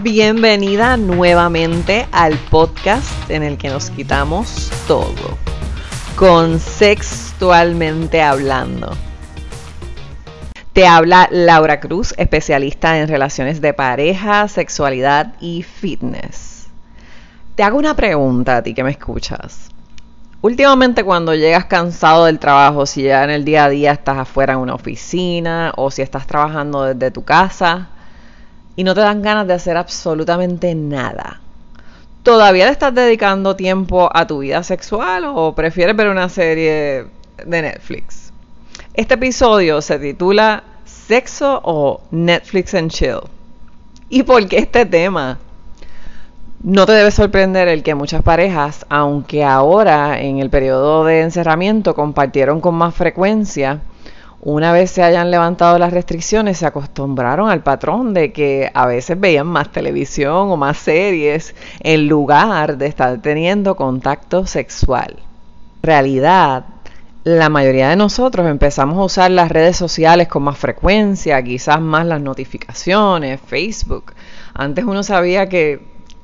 Bienvenida nuevamente al podcast en el que nos quitamos todo, sexualmente hablando. Te habla Laura Cruz, especialista en relaciones de pareja, sexualidad y fitness. Te hago una pregunta a ti que me escuchas. Últimamente cuando llegas cansado del trabajo, si ya en el día a día estás afuera en una oficina o si estás trabajando desde tu casa, y no te dan ganas de hacer absolutamente nada. ¿Todavía estás dedicando tiempo a tu vida sexual o prefieres ver una serie de Netflix? Este episodio se titula Sexo o Netflix and Chill. ¿Y por qué este tema? No te debe sorprender el que muchas parejas, aunque ahora en el periodo de encerramiento compartieron con más frecuencia, una vez se hayan levantado las restricciones, se acostumbraron al patrón de que a veces veían más televisión o más series en lugar de estar teniendo contacto sexual. En realidad, la mayoría de nosotros empezamos a usar las redes sociales con más frecuencia, quizás más las notificaciones, Facebook. Antes uno sabía que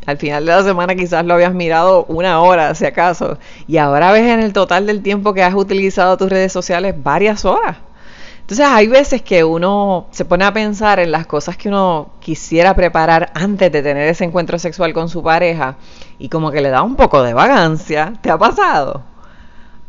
al final de la semana quizás lo habías mirado una hora, si acaso, y ahora ves en el total del tiempo que has utilizado tus redes sociales varias horas. Entonces hay veces que uno se pone a pensar en las cosas que uno quisiera preparar antes de tener ese encuentro sexual con su pareja y como que le da un poco de vagancia. ¿Te ha pasado?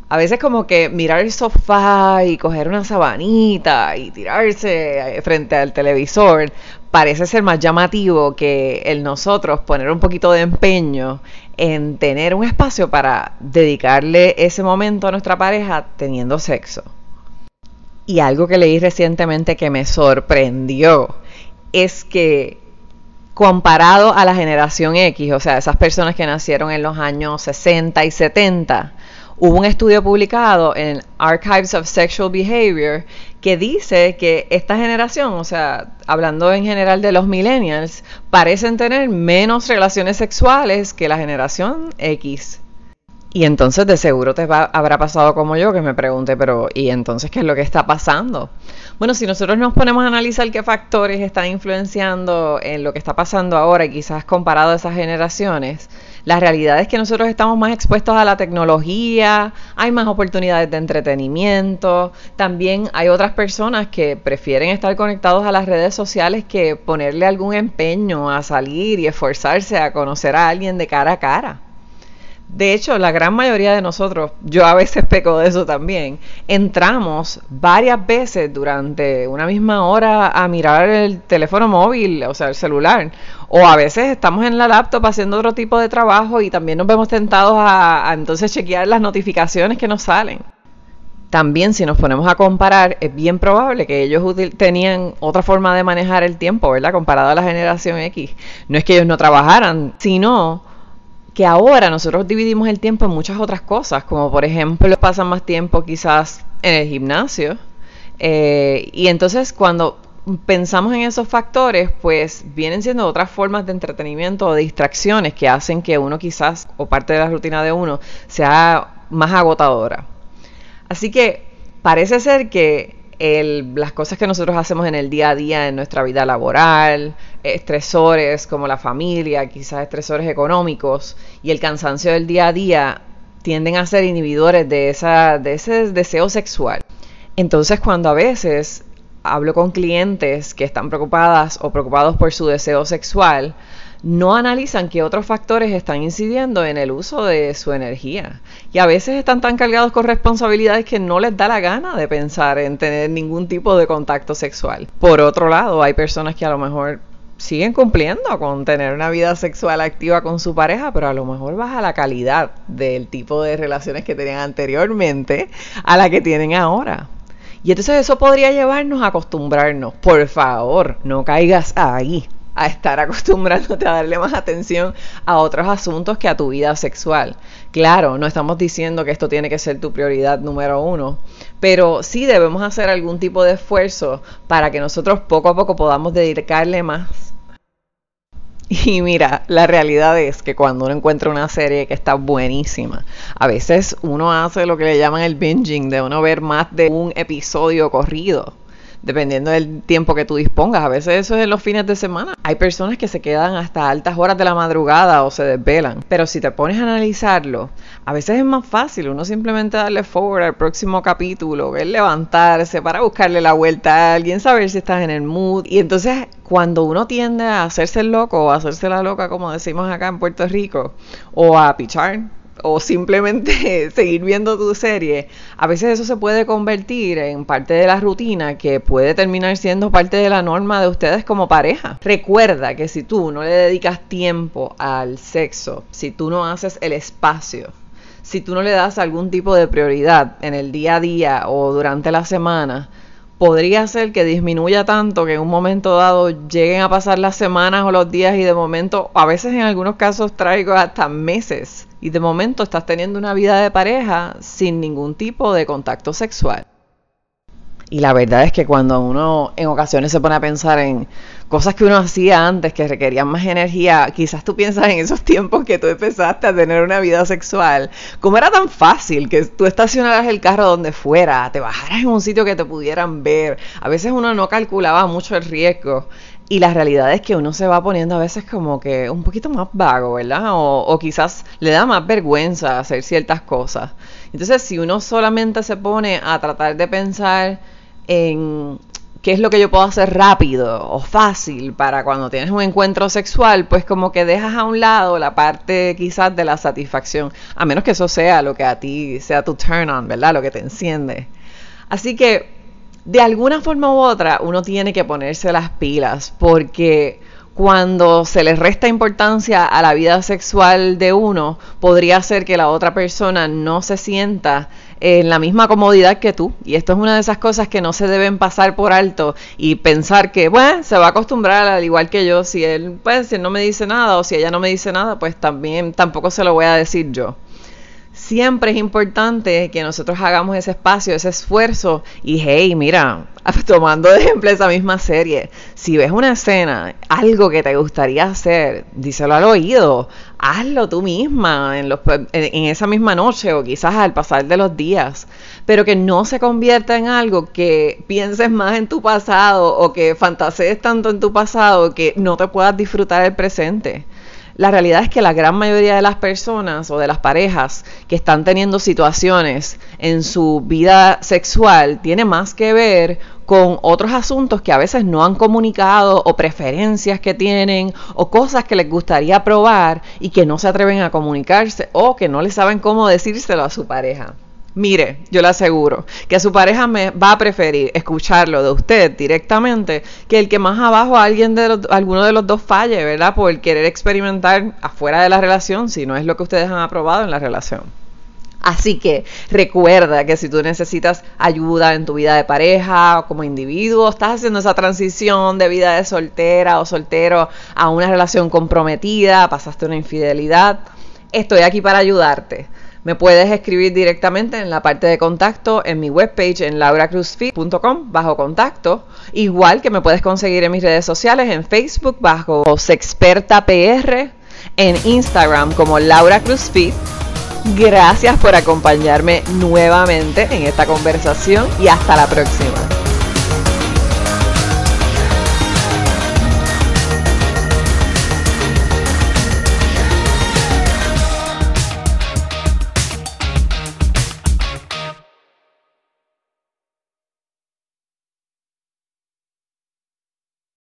A veces como que mirar el sofá y coger una sabanita y tirarse frente al televisor parece ser más llamativo que el nosotros poner un poquito de empeño en tener un espacio para dedicarle ese momento a nuestra pareja teniendo sexo. Y algo que leí recientemente que me sorprendió es que comparado a la generación X, o sea, esas personas que nacieron en los años 60 y 70, hubo un estudio publicado en Archives of Sexual Behavior que dice que esta generación, o sea, hablando en general de los millennials, parecen tener menos relaciones sexuales que la generación X. Y entonces de seguro te habrá pasado como yo que me pregunte, pero ¿y entonces qué es lo que está pasando? Bueno, si nosotros nos ponemos a analizar qué factores están influenciando en lo que está pasando ahora y quizás comparado a esas generaciones, la realidad es que nosotros estamos más expuestos a la tecnología, hay más oportunidades de entretenimiento, también hay otras personas que prefieren estar conectados a las redes sociales que ponerle algún empeño a salir y esforzarse a conocer a alguien de cara a cara. De hecho, la gran mayoría de nosotros, yo a veces peco de eso también, entramos varias veces durante una misma hora a mirar el teléfono móvil, o sea, el celular. O a veces estamos en la laptop haciendo otro tipo de trabajo y también nos vemos tentados a, entonces chequear las notificaciones que nos salen. También si nos ponemos a comparar, es bien probable que ellos tenían otra forma de manejar el tiempo, ¿verdad? Comparado a la generación X. No es que ellos no trabajaran, sino que ahora nosotros dividimos el tiempo en muchas otras cosas, como por ejemplo pasan más tiempo quizás en el gimnasio. Eh, y entonces cuando pensamos en esos factores, pues vienen siendo otras formas de entretenimiento o distracciones que hacen que uno quizás, o parte de la rutina de uno, sea más agotadora. Así que parece ser que las cosas que nosotros hacemos en el día a día, en nuestra vida laboral, estresores como la familia, quizás estresores económicos y el cansancio del día a día tienden a ser inhibidores de, esa, de ese deseo sexual. Entonces cuando a veces hablo con clientes que están preocupadas o preocupados por su deseo sexual, no analizan qué otros factores están incidiendo en el uso de su energía. Y a veces están tan cargados con responsabilidades que no les da la gana de pensar en tener ningún tipo de contacto sexual. Por otro lado, hay personas que a lo mejor siguen cumpliendo con tener una vida sexual activa con su pareja, pero a lo mejor baja la calidad del tipo de relaciones que tenían anteriormente a la que tienen ahora. Y entonces eso podría llevarnos a acostumbrarnos. Por favor, no caigas ahí a estar acostumbrándote a darle más atención a otros asuntos que a tu vida sexual. Claro, no estamos diciendo que esto tiene que ser tu prioridad número uno, pero sí debemos hacer algún tipo de esfuerzo para que nosotros poco a poco podamos dedicarle más. Y mira, la realidad es que cuando uno encuentra una serie que está buenísima, a veces uno hace lo que le llaman el binging, de uno ver más de un episodio corrido dependiendo del tiempo que tú dispongas. A veces eso es en los fines de semana. Hay personas que se quedan hasta altas horas de la madrugada o se desvelan. Pero si te pones a analizarlo, a veces es más fácil uno simplemente darle forward al próximo capítulo, ver levantarse para buscarle la vuelta a alguien, saber si estás en el mood. Y entonces cuando uno tiende a hacerse el loco o a hacerse la loca, como decimos acá en Puerto Rico, o a pichar, o simplemente seguir viendo tu serie, a veces eso se puede convertir en parte de la rutina que puede terminar siendo parte de la norma de ustedes como pareja. Recuerda que si tú no le dedicas tiempo al sexo, si tú no haces el espacio, si tú no le das algún tipo de prioridad en el día a día o durante la semana, podría ser que disminuya tanto que en un momento dado lleguen a pasar las semanas o los días y de momento, a veces en algunos casos traigo hasta meses y de momento estás teniendo una vida de pareja sin ningún tipo de contacto sexual. Y la verdad es que cuando uno en ocasiones se pone a pensar en cosas que uno hacía antes que requerían más energía, quizás tú piensas en esos tiempos que tú empezaste a tener una vida sexual, como era tan fácil que tú estacionaras el carro donde fuera, te bajaras en un sitio que te pudieran ver, a veces uno no calculaba mucho el riesgo. Y la realidad es que uno se va poniendo a veces como que un poquito más vago, ¿verdad? O, o, quizás le da más vergüenza hacer ciertas cosas. Entonces, si uno solamente se pone a tratar de pensar en qué es lo que yo puedo hacer rápido o fácil para cuando tienes un encuentro sexual, pues como que dejas a un lado la parte quizás de la satisfacción, a menos que eso sea lo que a ti sea tu turn on, ¿verdad? Lo que te enciende. Así que de alguna forma u otra uno tiene que ponerse las pilas porque cuando se le resta importancia a la vida sexual de uno, podría ser que la otra persona no se sienta en la misma comodidad que tú. Y esto es una de esas cosas que no se deben pasar por alto y pensar que, bueno, se va a acostumbrar al igual que yo. Si él, pues, si él no me dice nada o si ella no me dice nada, pues también tampoco se lo voy a decir yo siempre es importante que nosotros hagamos ese espacio, ese esfuerzo. Y hey, mira, tomando de ejemplo esa misma serie, si ves una escena, algo que te gustaría hacer, díselo al oído, hazlo tú misma en, esa misma noche o quizás al pasar de los días, pero que no se convierta en algo que pienses más en tu pasado o que fantasees tanto en tu pasado que no te puedas disfrutar el presente. La realidad es que la gran mayoría de las personas o de las parejas que están teniendo situaciones en su vida sexual tiene más que ver con otros asuntos que a veces no han comunicado o preferencias que tienen o cosas que les gustaría probar y que no se atreven a comunicarse o que no le saben cómo decírselo a su pareja. Mire, yo le aseguro que su pareja me va a preferir escucharlo de usted directamente que el que más abajo alguien de alguno de los dos falle, ¿verdad? Por querer experimentar afuera de la relación, si no es lo que ustedes han aprobado en la relación. Así que recuerda que si tú necesitas ayuda en tu vida de pareja o como individuo, estás haciendo esa transición de vida de soltera o soltero a una relación comprometida, pasaste una infidelidad, estoy aquí para ayudarte. Me puedes escribir directamente en la parte de contacto en mi webpage en lauracruzfit.com bajo contacto. Igual que me puedes conseguir en mis redes sociales en Facebook bajo Sexperta.pr, en Instagram como Laura Cruzfit. Gracias por acompañarme nuevamente en esta conversación y hasta la próxima.